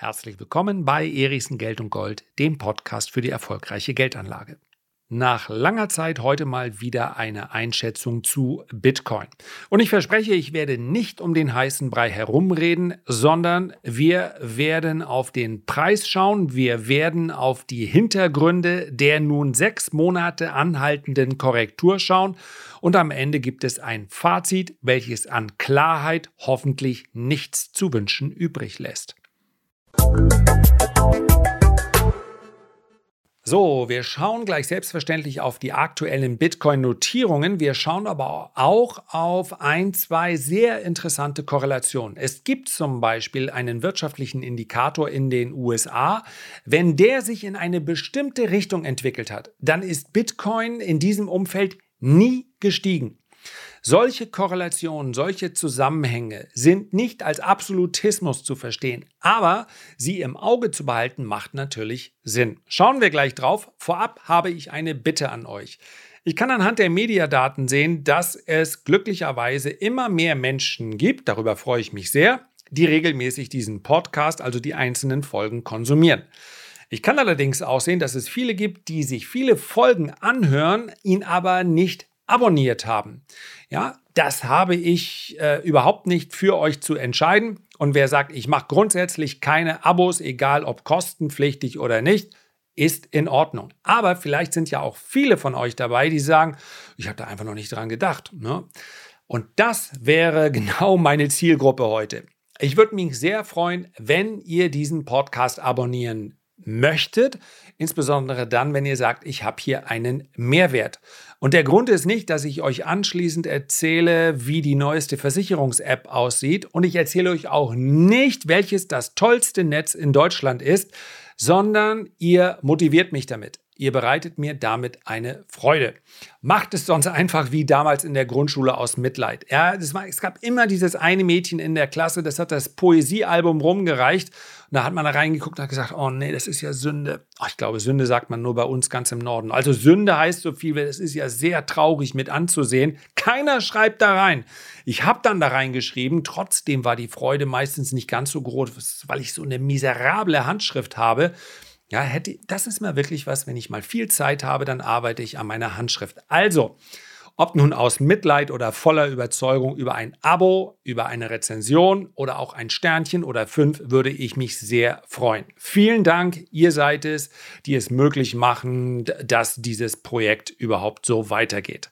Herzlich willkommen bei Erichsen Geld und Gold, dem Podcast für die erfolgreiche Geldanlage. Nach langer Zeit heute mal wieder eine Einschätzung zu Bitcoin. Und ich verspreche, ich werde nicht um den heißen Brei herumreden, sondern wir werden auf den Preis schauen, wir werden auf die Hintergründe der nun sechs Monate anhaltenden Korrektur schauen und am Ende gibt es ein Fazit, welches an Klarheit hoffentlich nichts zu wünschen übrig lässt. So, wir schauen gleich selbstverständlich auf die aktuellen Bitcoin-Notierungen. Wir schauen aber auch auf ein, zwei sehr interessante Korrelationen. Es gibt zum Beispiel einen wirtschaftlichen Indikator in den USA. Wenn der sich in eine bestimmte Richtung entwickelt hat, dann ist Bitcoin in diesem Umfeld nie gestiegen. Solche Korrelationen, solche Zusammenhänge sind nicht als Absolutismus zu verstehen, aber sie im Auge zu behalten macht natürlich Sinn. Schauen wir gleich drauf. Vorab habe ich eine Bitte an euch. Ich kann anhand der Mediadaten sehen, dass es glücklicherweise immer mehr Menschen gibt, darüber freue ich mich sehr, die regelmäßig diesen Podcast, also die einzelnen Folgen konsumieren. Ich kann allerdings auch sehen, dass es viele gibt, die sich viele Folgen anhören, ihn aber nicht abonniert haben. Ja, das habe ich äh, überhaupt nicht für euch zu entscheiden. Und wer sagt, ich mache grundsätzlich keine Abos, egal ob kostenpflichtig oder nicht, ist in Ordnung. Aber vielleicht sind ja auch viele von euch dabei, die sagen, ich habe da einfach noch nicht dran gedacht. Ne? Und das wäre genau meine Zielgruppe heute. Ich würde mich sehr freuen, wenn ihr diesen Podcast abonnieren möchtet, insbesondere dann, wenn ihr sagt, ich habe hier einen Mehrwert. Und der Grund ist nicht, dass ich euch anschließend erzähle, wie die neueste Versicherungs-App aussieht und ich erzähle euch auch nicht, welches das tollste Netz in Deutschland ist, sondern ihr motiviert mich damit. Ihr bereitet mir damit eine Freude. Macht es sonst einfach wie damals in der Grundschule aus Mitleid. Ja, war, es gab immer dieses eine Mädchen in der Klasse, das hat das Poesiealbum rumgereicht. Und da hat man da reingeguckt und hat gesagt, oh nee, das ist ja Sünde. Oh, ich glaube, Sünde sagt man nur bei uns ganz im Norden. Also Sünde heißt so viel, das ist ja sehr traurig mit anzusehen. Keiner schreibt da rein. Ich habe dann da reingeschrieben, trotzdem war die Freude meistens nicht ganz so groß, weil ich so eine miserable Handschrift habe. Ja, hätte, das ist mal wirklich was, wenn ich mal viel Zeit habe, dann arbeite ich an meiner Handschrift. Also, ob nun aus Mitleid oder voller Überzeugung über ein Abo, über eine Rezension oder auch ein Sternchen oder fünf, würde ich mich sehr freuen. Vielen Dank, ihr seid es, die es möglich machen, dass dieses Projekt überhaupt so weitergeht.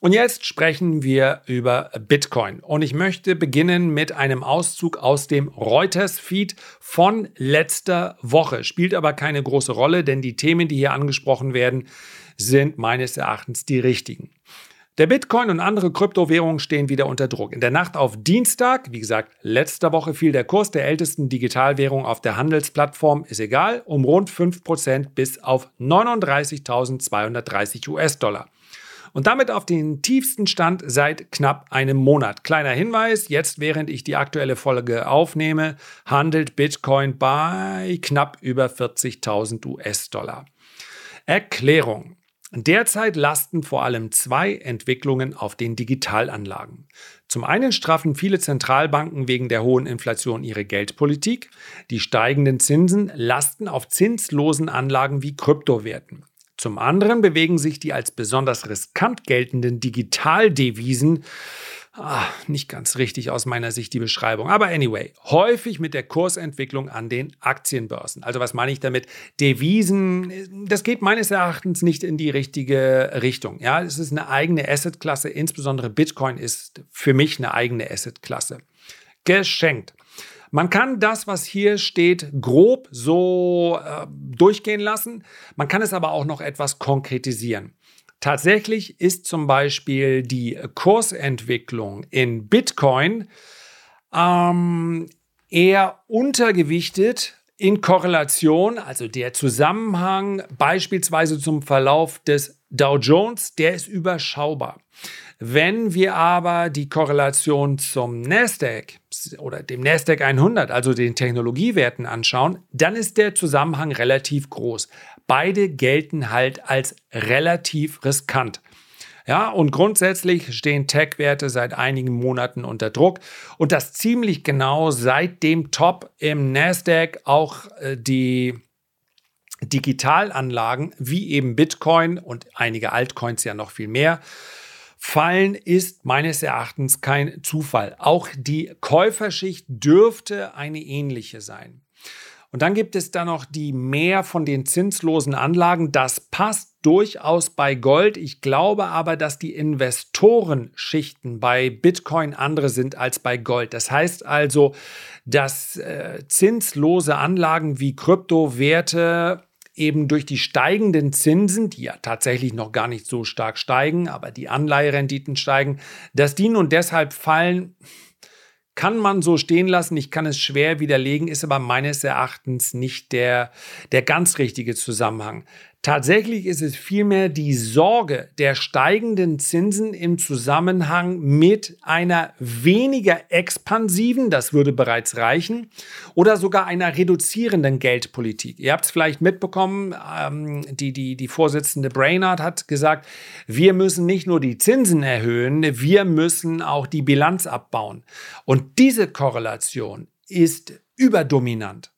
Und jetzt sprechen wir über Bitcoin. Und ich möchte beginnen mit einem Auszug aus dem Reuters-Feed von letzter Woche. Spielt aber keine große Rolle, denn die Themen, die hier angesprochen werden, sind meines Erachtens die richtigen. Der Bitcoin und andere Kryptowährungen stehen wieder unter Druck. In der Nacht auf Dienstag, wie gesagt, letzter Woche fiel der Kurs der ältesten Digitalwährung auf der Handelsplattform, ist egal, um rund 5% bis auf 39.230 US-Dollar und damit auf den tiefsten Stand seit knapp einem Monat. Kleiner Hinweis, jetzt während ich die aktuelle Folge aufnehme, handelt Bitcoin bei knapp über 40.000 US-Dollar. Erklärung. Derzeit lasten vor allem zwei Entwicklungen auf den Digitalanlagen. Zum einen straffen viele Zentralbanken wegen der hohen Inflation ihre Geldpolitik. Die steigenden Zinsen lasten auf zinslosen Anlagen wie Kryptowerten. Zum anderen bewegen sich die als besonders riskant geltenden Digitaldevisen Ah, nicht ganz richtig aus meiner Sicht die Beschreibung. Aber anyway, häufig mit der Kursentwicklung an den Aktienbörsen. Also was meine ich damit? Devisen, das geht meines Erachtens nicht in die richtige Richtung. Ja, es ist eine eigene Assetklasse. Insbesondere Bitcoin ist für mich eine eigene Assetklasse. Geschenkt. Man kann das, was hier steht, grob so äh, durchgehen lassen. Man kann es aber auch noch etwas konkretisieren. Tatsächlich ist zum Beispiel die Kursentwicklung in Bitcoin ähm, eher untergewichtet in Korrelation, also der Zusammenhang beispielsweise zum Verlauf des Dow Jones, der ist überschaubar. Wenn wir aber die Korrelation zum Nasdaq oder dem Nasdaq 100, also den Technologiewerten anschauen, dann ist der Zusammenhang relativ groß. Beide gelten halt als relativ riskant. Ja, und grundsätzlich stehen Tech-Werte seit einigen Monaten unter Druck und das ziemlich genau seit dem Top im Nasdaq auch äh, die Digitalanlagen wie eben Bitcoin und einige Altcoins ja noch viel mehr fallen, ist meines Erachtens kein Zufall. Auch die Käuferschicht dürfte eine ähnliche sein. Und dann gibt es da noch die mehr von den zinslosen Anlagen. Das passt durchaus bei Gold. Ich glaube aber, dass die Investorenschichten bei Bitcoin andere sind als bei Gold. Das heißt also, dass äh, zinslose Anlagen wie Kryptowerte eben durch die steigenden Zinsen, die ja tatsächlich noch gar nicht so stark steigen, aber die Anleiherenditen steigen, dass die nun deshalb fallen, kann man so stehen lassen. Ich kann es schwer widerlegen, ist aber meines Erachtens nicht der, der ganz richtige Zusammenhang. Tatsächlich ist es vielmehr die Sorge der steigenden Zinsen im Zusammenhang mit einer weniger expansiven, das würde bereits reichen, oder sogar einer reduzierenden Geldpolitik. Ihr habt es vielleicht mitbekommen, ähm, die, die, die Vorsitzende Brainard hat gesagt, wir müssen nicht nur die Zinsen erhöhen, wir müssen auch die Bilanz abbauen. Und diese Korrelation ist überdominant.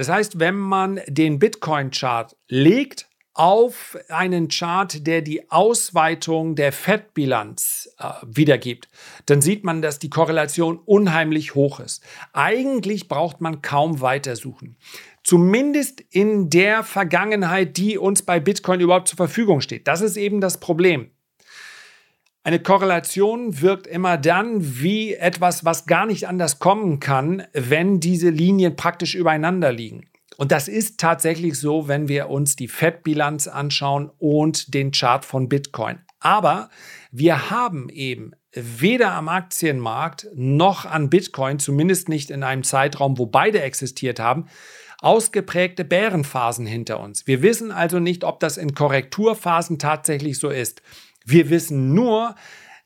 Das heißt, wenn man den Bitcoin-Chart legt auf einen Chart, der die Ausweitung der Fettbilanz äh, wiedergibt, dann sieht man, dass die Korrelation unheimlich hoch ist. Eigentlich braucht man kaum weitersuchen. Zumindest in der Vergangenheit, die uns bei Bitcoin überhaupt zur Verfügung steht. Das ist eben das Problem. Eine Korrelation wirkt immer dann wie etwas, was gar nicht anders kommen kann, wenn diese Linien praktisch übereinander liegen. Und das ist tatsächlich so, wenn wir uns die Fettbilanz anschauen und den Chart von Bitcoin. Aber wir haben eben weder am Aktienmarkt noch an Bitcoin, zumindest nicht in einem Zeitraum, wo beide existiert haben, ausgeprägte Bärenphasen hinter uns. Wir wissen also nicht, ob das in Korrekturphasen tatsächlich so ist. Wir wissen nur,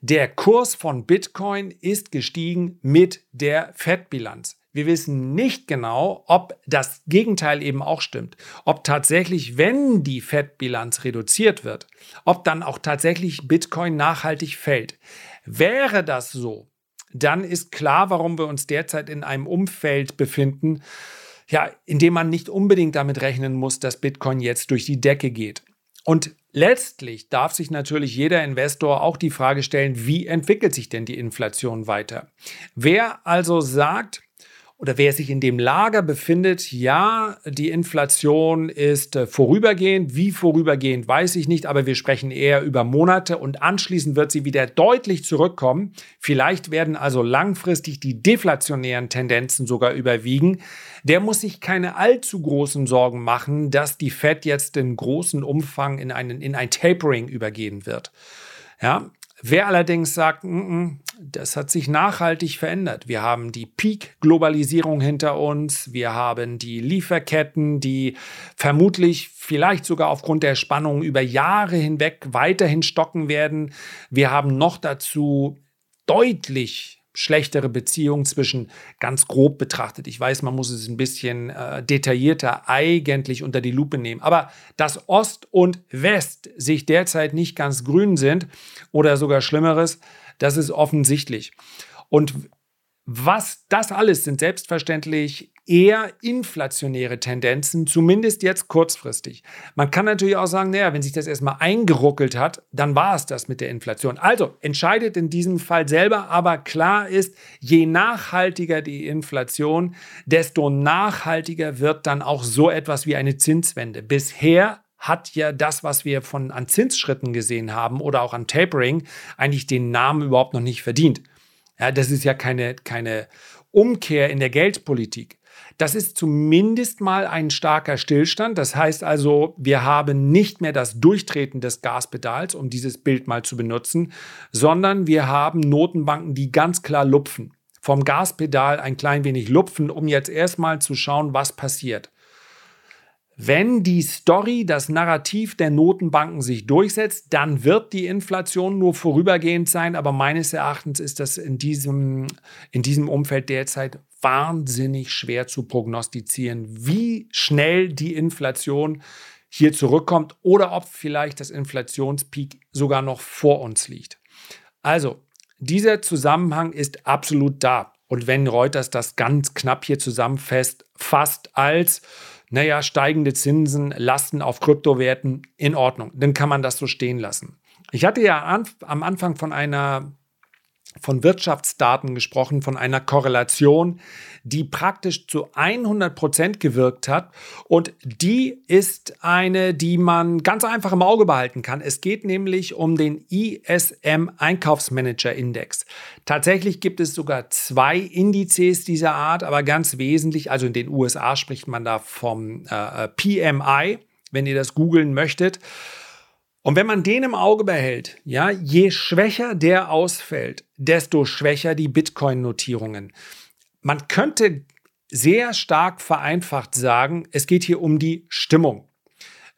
der Kurs von Bitcoin ist gestiegen mit der Fettbilanz. Wir wissen nicht genau, ob das Gegenteil eben auch stimmt. Ob tatsächlich, wenn die Fettbilanz reduziert wird, ob dann auch tatsächlich Bitcoin nachhaltig fällt. Wäre das so, dann ist klar, warum wir uns derzeit in einem Umfeld befinden, ja, in dem man nicht unbedingt damit rechnen muss, dass Bitcoin jetzt durch die Decke geht. Und letztlich darf sich natürlich jeder Investor auch die Frage stellen, wie entwickelt sich denn die Inflation weiter? Wer also sagt, oder wer sich in dem Lager befindet, ja, die Inflation ist äh, vorübergehend. Wie vorübergehend, weiß ich nicht, aber wir sprechen eher über Monate und anschließend wird sie wieder deutlich zurückkommen. Vielleicht werden also langfristig die deflationären Tendenzen sogar überwiegen. Der muss sich keine allzu großen Sorgen machen, dass die Fed jetzt in großen Umfang in, einen, in ein Tapering übergehen wird. Ja, Wer allerdings sagt, mm -mm, das hat sich nachhaltig verändert. Wir haben die Peak-Globalisierung hinter uns, wir haben die Lieferketten, die vermutlich vielleicht sogar aufgrund der Spannungen über Jahre hinweg weiterhin stocken werden. Wir haben noch dazu deutlich schlechtere Beziehung zwischen ganz grob betrachtet. Ich weiß, man muss es ein bisschen äh, detaillierter eigentlich unter die Lupe nehmen. Aber dass Ost und West sich derzeit nicht ganz grün sind oder sogar Schlimmeres, das ist offensichtlich. Und was das alles sind selbstverständlich eher inflationäre Tendenzen, zumindest jetzt kurzfristig. Man kann natürlich auch sagen, naja, wenn sich das erstmal eingeruckelt hat, dann war es das mit der Inflation. Also entscheidet in diesem Fall selber, aber klar ist, je nachhaltiger die Inflation, desto nachhaltiger wird dann auch so etwas wie eine Zinswende. Bisher hat ja das, was wir von an Zinsschritten gesehen haben oder auch an Tapering, eigentlich den Namen überhaupt noch nicht verdient. Ja, das ist ja keine, keine Umkehr in der Geldpolitik. Das ist zumindest mal ein starker Stillstand. Das heißt also, wir haben nicht mehr das Durchtreten des Gaspedals, um dieses Bild mal zu benutzen, sondern wir haben Notenbanken, die ganz klar lupfen. Vom Gaspedal ein klein wenig lupfen, um jetzt erstmal zu schauen, was passiert. Wenn die Story, das Narrativ der Notenbanken sich durchsetzt, dann wird die Inflation nur vorübergehend sein. Aber meines Erachtens ist das in diesem, in diesem Umfeld derzeit wahnsinnig schwer zu prognostizieren, wie schnell die Inflation hier zurückkommt oder ob vielleicht das Inflationspeak sogar noch vor uns liegt. Also, dieser Zusammenhang ist absolut da. Und wenn Reuters das ganz knapp hier zusammenfasst, als, naja, steigende Zinsen lasten auf Kryptowerten in Ordnung, dann kann man das so stehen lassen. Ich hatte ja am Anfang von einer von Wirtschaftsdaten gesprochen, von einer Korrelation, die praktisch zu 100 Prozent gewirkt hat. Und die ist eine, die man ganz einfach im Auge behalten kann. Es geht nämlich um den ISM Einkaufsmanager Index. Tatsächlich gibt es sogar zwei Indizes dieser Art, aber ganz wesentlich, also in den USA spricht man da vom äh, PMI, wenn ihr das googeln möchtet. Und wenn man den im Auge behält, ja, je schwächer der ausfällt, desto schwächer die Bitcoin-Notierungen. Man könnte sehr stark vereinfacht sagen, es geht hier um die Stimmung.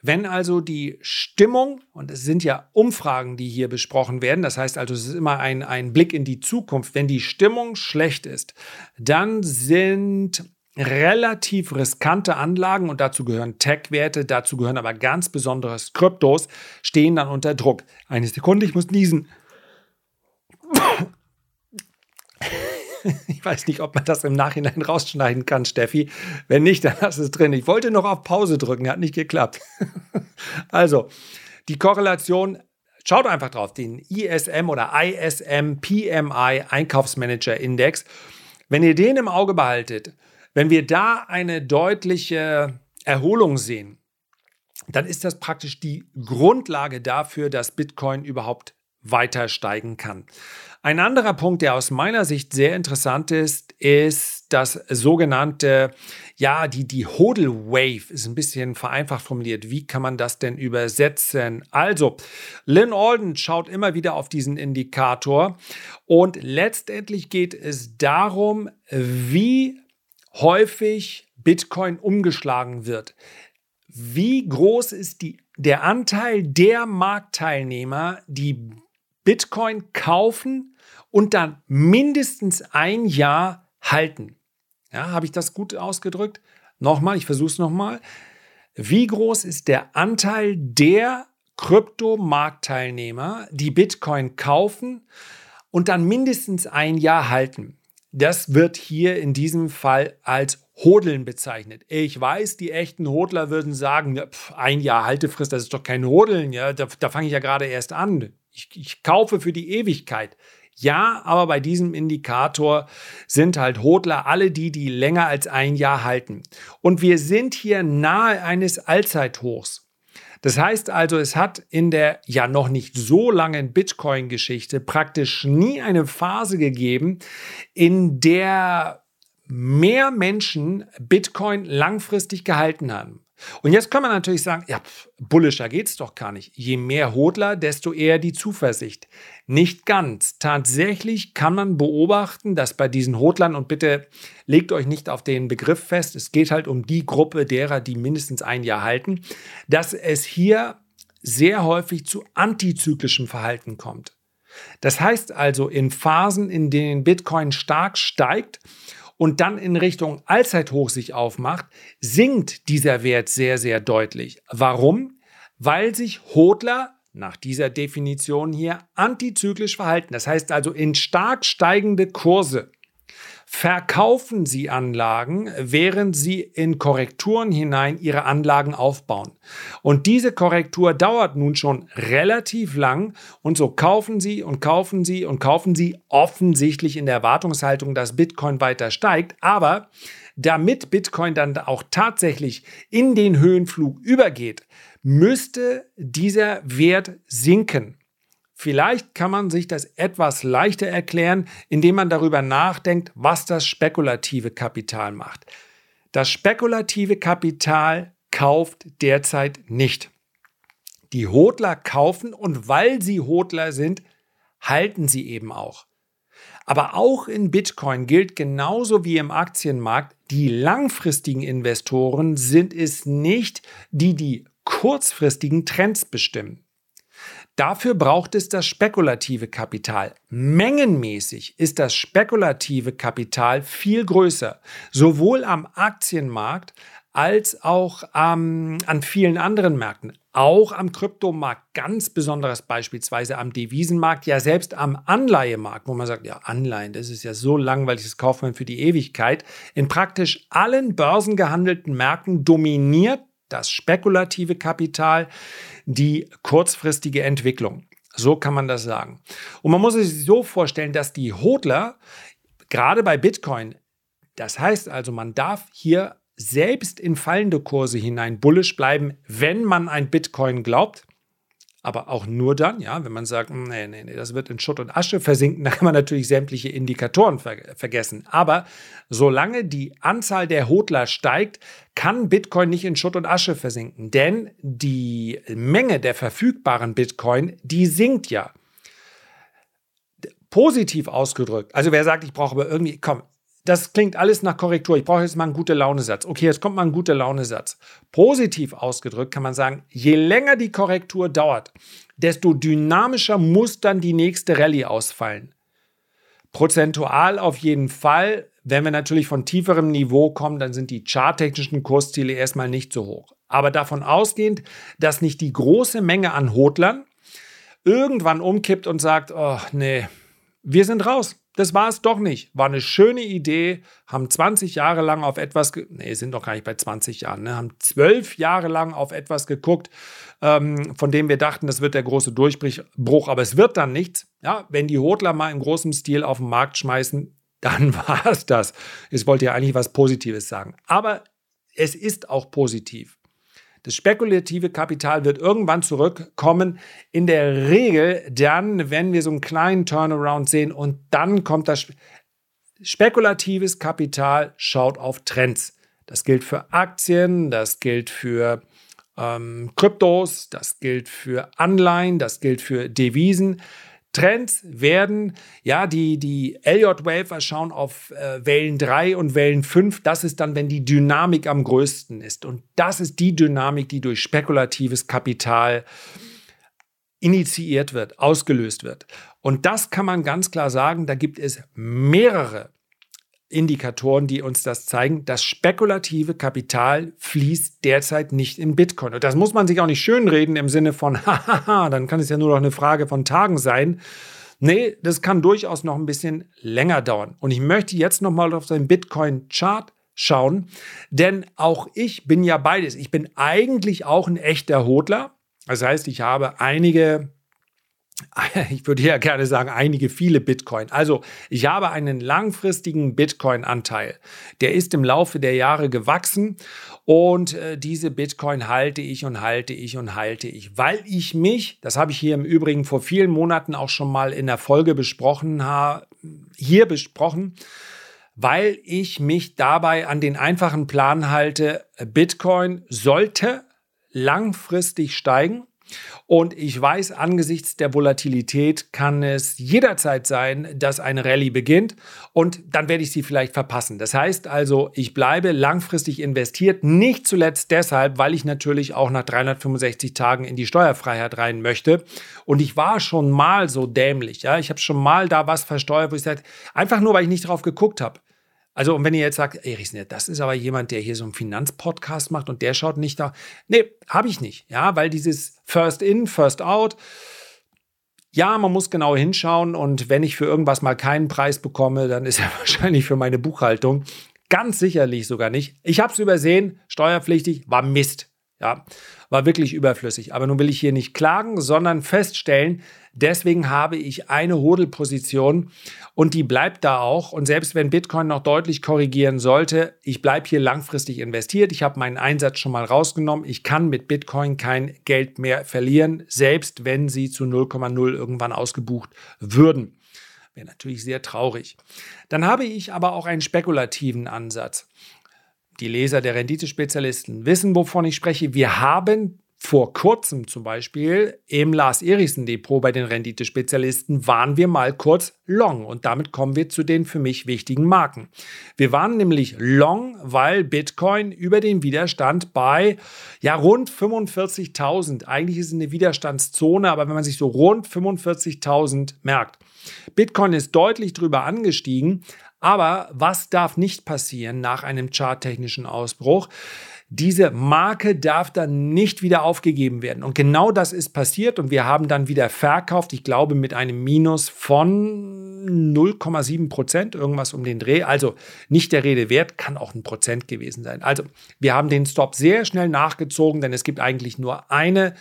Wenn also die Stimmung, und es sind ja Umfragen, die hier besprochen werden, das heißt also, es ist immer ein, ein Blick in die Zukunft, wenn die Stimmung schlecht ist, dann sind relativ riskante Anlagen und dazu gehören Tech-Werte, dazu gehören aber ganz besonderes Kryptos, stehen dann unter Druck. Eine Sekunde, ich muss niesen. Ich weiß nicht, ob man das im Nachhinein rausschneiden kann, Steffi. Wenn nicht, dann lass es drin. Ich wollte noch auf Pause drücken, hat nicht geklappt. Also, die Korrelation, schaut einfach drauf, den ISM oder ISM PMI Einkaufsmanager Index. Wenn ihr den im Auge behaltet, wenn wir da eine deutliche Erholung sehen, dann ist das praktisch die Grundlage dafür, dass Bitcoin überhaupt weiter steigen kann. Ein anderer Punkt, der aus meiner Sicht sehr interessant ist, ist das sogenannte, ja, die, die Hodl Wave ist ein bisschen vereinfacht formuliert. Wie kann man das denn übersetzen? Also, Lynn Alden schaut immer wieder auf diesen Indikator und letztendlich geht es darum, wie häufig Bitcoin umgeschlagen wird. Wie groß ist die, der Anteil der Marktteilnehmer, die Bitcoin kaufen und dann mindestens ein Jahr halten? Ja, habe ich das gut ausgedrückt? Nochmal, ich versuche es nochmal. Wie groß ist der Anteil der Kryptomarktteilnehmer, die Bitcoin kaufen und dann mindestens ein Jahr halten? Das wird hier in diesem Fall als Hodeln bezeichnet. Ich weiß, die echten Hodler würden sagen, pf, ein Jahr Haltefrist, das ist doch kein Hodeln, ja, da, da fange ich ja gerade erst an. Ich, ich kaufe für die Ewigkeit. Ja, aber bei diesem Indikator sind halt Hodler alle die, die länger als ein Jahr halten. Und wir sind hier nahe eines Allzeithochs. Das heißt also, es hat in der ja noch nicht so langen Bitcoin-Geschichte praktisch nie eine Phase gegeben, in der mehr Menschen Bitcoin langfristig gehalten haben. Und jetzt kann man natürlich sagen, ja, bullischer geht's doch gar nicht. Je mehr Hodler, desto eher die Zuversicht. Nicht ganz. Tatsächlich kann man beobachten, dass bei diesen Hodlern, und bitte legt euch nicht auf den Begriff fest, es geht halt um die Gruppe derer, die mindestens ein Jahr halten, dass es hier sehr häufig zu antizyklischem Verhalten kommt. Das heißt also, in Phasen, in denen Bitcoin stark steigt und dann in Richtung Allzeithoch sich aufmacht, sinkt dieser Wert sehr, sehr deutlich. Warum? Weil sich Hodler nach dieser Definition hier antizyklisch verhalten. Das heißt also in stark steigende Kurse verkaufen sie Anlagen, während sie in Korrekturen hinein ihre Anlagen aufbauen. Und diese Korrektur dauert nun schon relativ lang und so kaufen sie und kaufen sie und kaufen sie offensichtlich in der Erwartungshaltung, dass Bitcoin weiter steigt, aber damit Bitcoin dann auch tatsächlich in den Höhenflug übergeht, müsste dieser Wert sinken. Vielleicht kann man sich das etwas leichter erklären, indem man darüber nachdenkt, was das spekulative Kapital macht. Das spekulative Kapital kauft derzeit nicht. Die Hodler kaufen und weil sie Hodler sind, halten sie eben auch. Aber auch in Bitcoin gilt genauso wie im Aktienmarkt, die langfristigen Investoren sind es nicht, die die kurzfristigen Trends bestimmen. Dafür braucht es das spekulative Kapital. Mengenmäßig ist das spekulative Kapital viel größer, sowohl am Aktienmarkt als auch ähm, an vielen anderen Märkten. Auch am Kryptomarkt, ganz besonderes beispielsweise am Devisenmarkt, ja selbst am Anleihemarkt, wo man sagt, ja, Anleihen, das ist ja so langweilig, das kauft man für die Ewigkeit. In praktisch allen börsengehandelten Märkten dominiert das spekulative Kapital die kurzfristige Entwicklung. So kann man das sagen. Und man muss sich so vorstellen, dass die Hodler, gerade bei Bitcoin, das heißt also, man darf hier selbst in fallende Kurse hinein bullisch bleiben, wenn man ein Bitcoin glaubt. Aber auch nur dann, ja, wenn man sagt, nee, nee, nee, das wird in Schutt und Asche versinken, dann kann man natürlich sämtliche Indikatoren ver vergessen. Aber solange die Anzahl der Hodler steigt, kann Bitcoin nicht in Schutt und Asche versinken. Denn die Menge der verfügbaren Bitcoin, die sinkt ja. Positiv ausgedrückt, also wer sagt, ich brauche aber irgendwie, komm, das klingt alles nach Korrektur. Ich brauche jetzt mal einen gute Laune-Satz. Okay, jetzt kommt mal ein guter Laune-Satz. Positiv ausgedrückt kann man sagen, je länger die Korrektur dauert, desto dynamischer muss dann die nächste Rallye ausfallen. Prozentual auf jeden Fall. Wenn wir natürlich von tieferem Niveau kommen, dann sind die charttechnischen Kursziele erstmal nicht so hoch. Aber davon ausgehend, dass nicht die große Menge an Hodlern irgendwann umkippt und sagt, oh nee, wir sind raus. Das war es doch nicht. War eine schöne Idee, haben 20 Jahre lang auf etwas, nee, sind doch gar nicht bei 20 Jahren, ne? haben 12 Jahre lang auf etwas geguckt, ähm, von dem wir dachten, das wird der große Durchbruch, aber es wird dann nichts. Ja, wenn die Hodler mal im großen Stil auf den Markt schmeißen, dann war es das. Ich wollte ja eigentlich was Positives sagen. Aber es ist auch positiv. Das spekulative Kapital wird irgendwann zurückkommen. In der Regel dann, wenn wir so einen kleinen Turnaround sehen und dann kommt das spekulatives Kapital, schaut auf Trends. Das gilt für Aktien, das gilt für ähm, Kryptos, das gilt für Anleihen, das gilt für Devisen. Trends werden, ja, die, die Elliott-Wafer schauen auf äh, Wellen 3 und Wellen 5. Das ist dann, wenn die Dynamik am größten ist. Und das ist die Dynamik, die durch spekulatives Kapital initiiert wird, ausgelöst wird. Und das kann man ganz klar sagen, da gibt es mehrere Indikatoren, die uns das zeigen. Das spekulative Kapital fließt derzeit nicht in Bitcoin. Und das muss man sich auch nicht schönreden im Sinne von, hahaha, dann kann es ja nur noch eine Frage von Tagen sein. Nee, das kann durchaus noch ein bisschen länger dauern. Und ich möchte jetzt nochmal auf den Bitcoin-Chart schauen, denn auch ich bin ja beides. Ich bin eigentlich auch ein echter Hodler. Das heißt, ich habe einige ich würde ja gerne sagen, einige viele Bitcoin. Also ich habe einen langfristigen Bitcoin-Anteil. Der ist im Laufe der Jahre gewachsen und äh, diese Bitcoin halte ich und halte ich und halte ich, weil ich mich, das habe ich hier im Übrigen vor vielen Monaten auch schon mal in der Folge besprochen, hier besprochen, weil ich mich dabei an den einfachen Plan halte, Bitcoin sollte langfristig steigen und ich weiß, angesichts der Volatilität kann es jederzeit sein, dass eine Rallye beginnt und dann werde ich sie vielleicht verpassen. Das heißt also, ich bleibe langfristig investiert, nicht zuletzt deshalb, weil ich natürlich auch nach 365 Tagen in die Steuerfreiheit rein möchte. Und ich war schon mal so dämlich, ja, ich habe schon mal da was versteuert, wo ich sage, einfach nur, weil ich nicht drauf geguckt habe. Also, und wenn ihr jetzt sagt, ey, das ist aber jemand, der hier so einen Finanzpodcast macht und der schaut nicht da. Nee, habe ich nicht. Ja, weil dieses First in, First out. Ja, man muss genau hinschauen und wenn ich für irgendwas mal keinen Preis bekomme, dann ist er wahrscheinlich für meine Buchhaltung. Ganz sicherlich sogar nicht. Ich habe es übersehen, steuerpflichtig, war Mist. Ja, war wirklich überflüssig. Aber nun will ich hier nicht klagen, sondern feststellen, deswegen habe ich eine Hodelposition und die bleibt da auch. Und selbst wenn Bitcoin noch deutlich korrigieren sollte, ich bleibe hier langfristig investiert. Ich habe meinen Einsatz schon mal rausgenommen. Ich kann mit Bitcoin kein Geld mehr verlieren, selbst wenn sie zu 0,0 irgendwann ausgebucht würden. Wäre natürlich sehr traurig. Dann habe ich aber auch einen spekulativen Ansatz die Leser der Renditespezialisten wissen, wovon ich spreche. Wir haben vor kurzem zum Beispiel im Lars Erichsen Depot bei den Renditespezialisten waren wir mal kurz long und damit kommen wir zu den für mich wichtigen Marken. Wir waren nämlich long, weil Bitcoin über den Widerstand bei ja rund 45.000, eigentlich ist es eine Widerstandszone, aber wenn man sich so rund 45.000 merkt. Bitcoin ist deutlich drüber angestiegen, Aber was darf nicht passieren nach einem charttechnischen Ausbruch? Diese Marke darf dann nicht wieder aufgegeben werden. Und genau das ist passiert und wir haben dann wieder verkauft, ich glaube mit einem Minus von 0,7 Prozent, irgendwas um den Dreh. Also nicht der Rede wert, kann auch ein Prozent gewesen sein. Also wir haben den Stop sehr schnell nachgezogen, denn es gibt eigentlich nur eine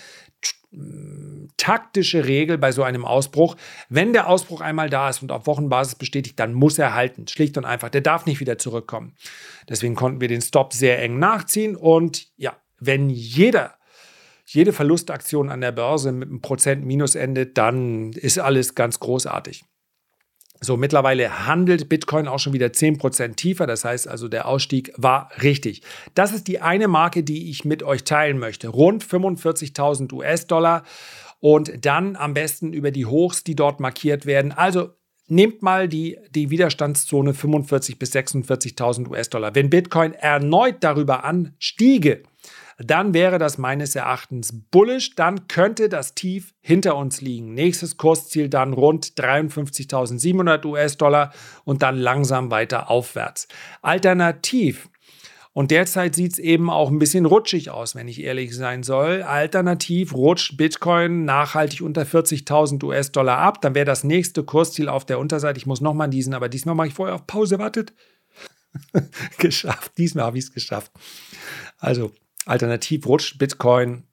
taktische Regel bei so einem Ausbruch. Wenn der Ausbruch einmal da ist und auf Wochenbasis bestätigt, dann muss er halten. Schlicht und einfach. Der darf nicht wieder zurückkommen. Deswegen konnten wir den Stop sehr eng nachziehen. Und ja, wenn jeder, jede Verlustaktion an der Börse mit einem Prozent Minus endet, dann ist alles ganz großartig. So, mittlerweile handelt Bitcoin auch schon wieder 10% tiefer. Das heißt also, der Ausstieg war richtig. Das ist die eine Marke, die ich mit euch teilen möchte. Rund 45.000 US-Dollar und dann am besten über die Hochs, die dort markiert werden. Also nehmt mal die, die Widerstandszone 45.000 bis 46.000 US-Dollar. Wenn Bitcoin erneut darüber anstiege, dann wäre das meines Erachtens bullish. Dann könnte das Tief hinter uns liegen. Nächstes Kursziel dann rund 53.700 US-Dollar und dann langsam weiter aufwärts. Alternativ und derzeit sieht es eben auch ein bisschen rutschig aus, wenn ich ehrlich sein soll. Alternativ rutscht Bitcoin nachhaltig unter 40.000 US-Dollar ab. Dann wäre das nächste Kursziel auf der Unterseite. Ich muss nochmal diesen, aber diesmal mache ich vorher auf Pause. Wartet. geschafft. Diesmal habe ich es geschafft. Also Alternativ rutscht Bitcoin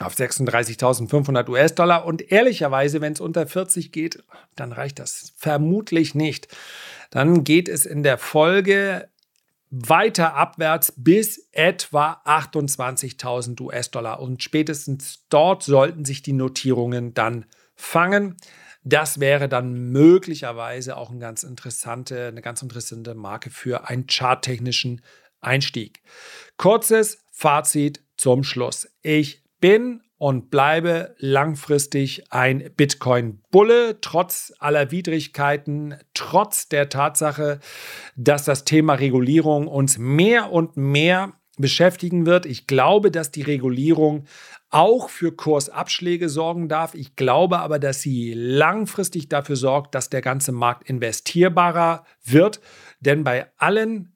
auf 36.500 US-Dollar und ehrlicherweise, wenn es unter 40 geht, dann reicht das vermutlich nicht. Dann geht es in der Folge weiter abwärts bis etwa 28.000 US-Dollar und spätestens dort sollten sich die Notierungen dann fangen. Das wäre dann möglicherweise auch eine ganz interessante, eine ganz interessante Marke für einen charttechnischen Einstieg. Kurzes Fazit zum Schluss. Ich bin und bleibe langfristig ein Bitcoin-Bulle, trotz aller Widrigkeiten, trotz der Tatsache, dass das Thema Regulierung uns mehr und mehr beschäftigen wird. Ich glaube, dass die Regulierung auch für Kursabschläge sorgen darf. Ich glaube aber, dass sie langfristig dafür sorgt, dass der ganze Markt investierbarer wird. Denn bei allen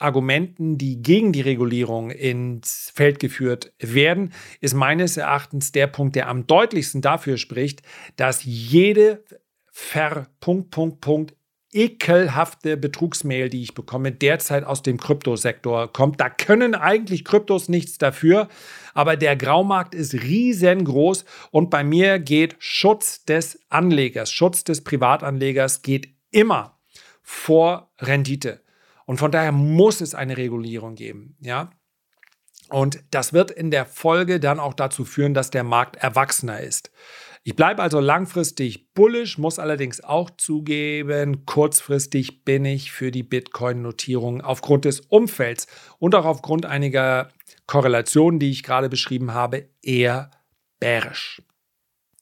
Argumenten, die gegen die Regulierung ins Feld geführt werden, ist meines Erachtens der Punkt, der am deutlichsten dafür spricht, dass jede Ver Punkt, Punkt, Punkt ekelhafte Betrugsmail, die ich bekomme, derzeit aus dem Kryptosektor kommt. Da können eigentlich Kryptos nichts dafür, aber der Graumarkt ist riesengroß und bei mir geht Schutz des Anlegers, Schutz des Privatanlegers geht immer vor Rendite. Und von daher muss es eine Regulierung geben, ja. Und das wird in der Folge dann auch dazu führen, dass der Markt erwachsener ist. Ich bleibe also langfristig bullish, muss allerdings auch zugeben, kurzfristig bin ich für die Bitcoin-Notierung aufgrund des Umfelds und auch aufgrund einiger Korrelationen, die ich gerade beschrieben habe, eher bärisch.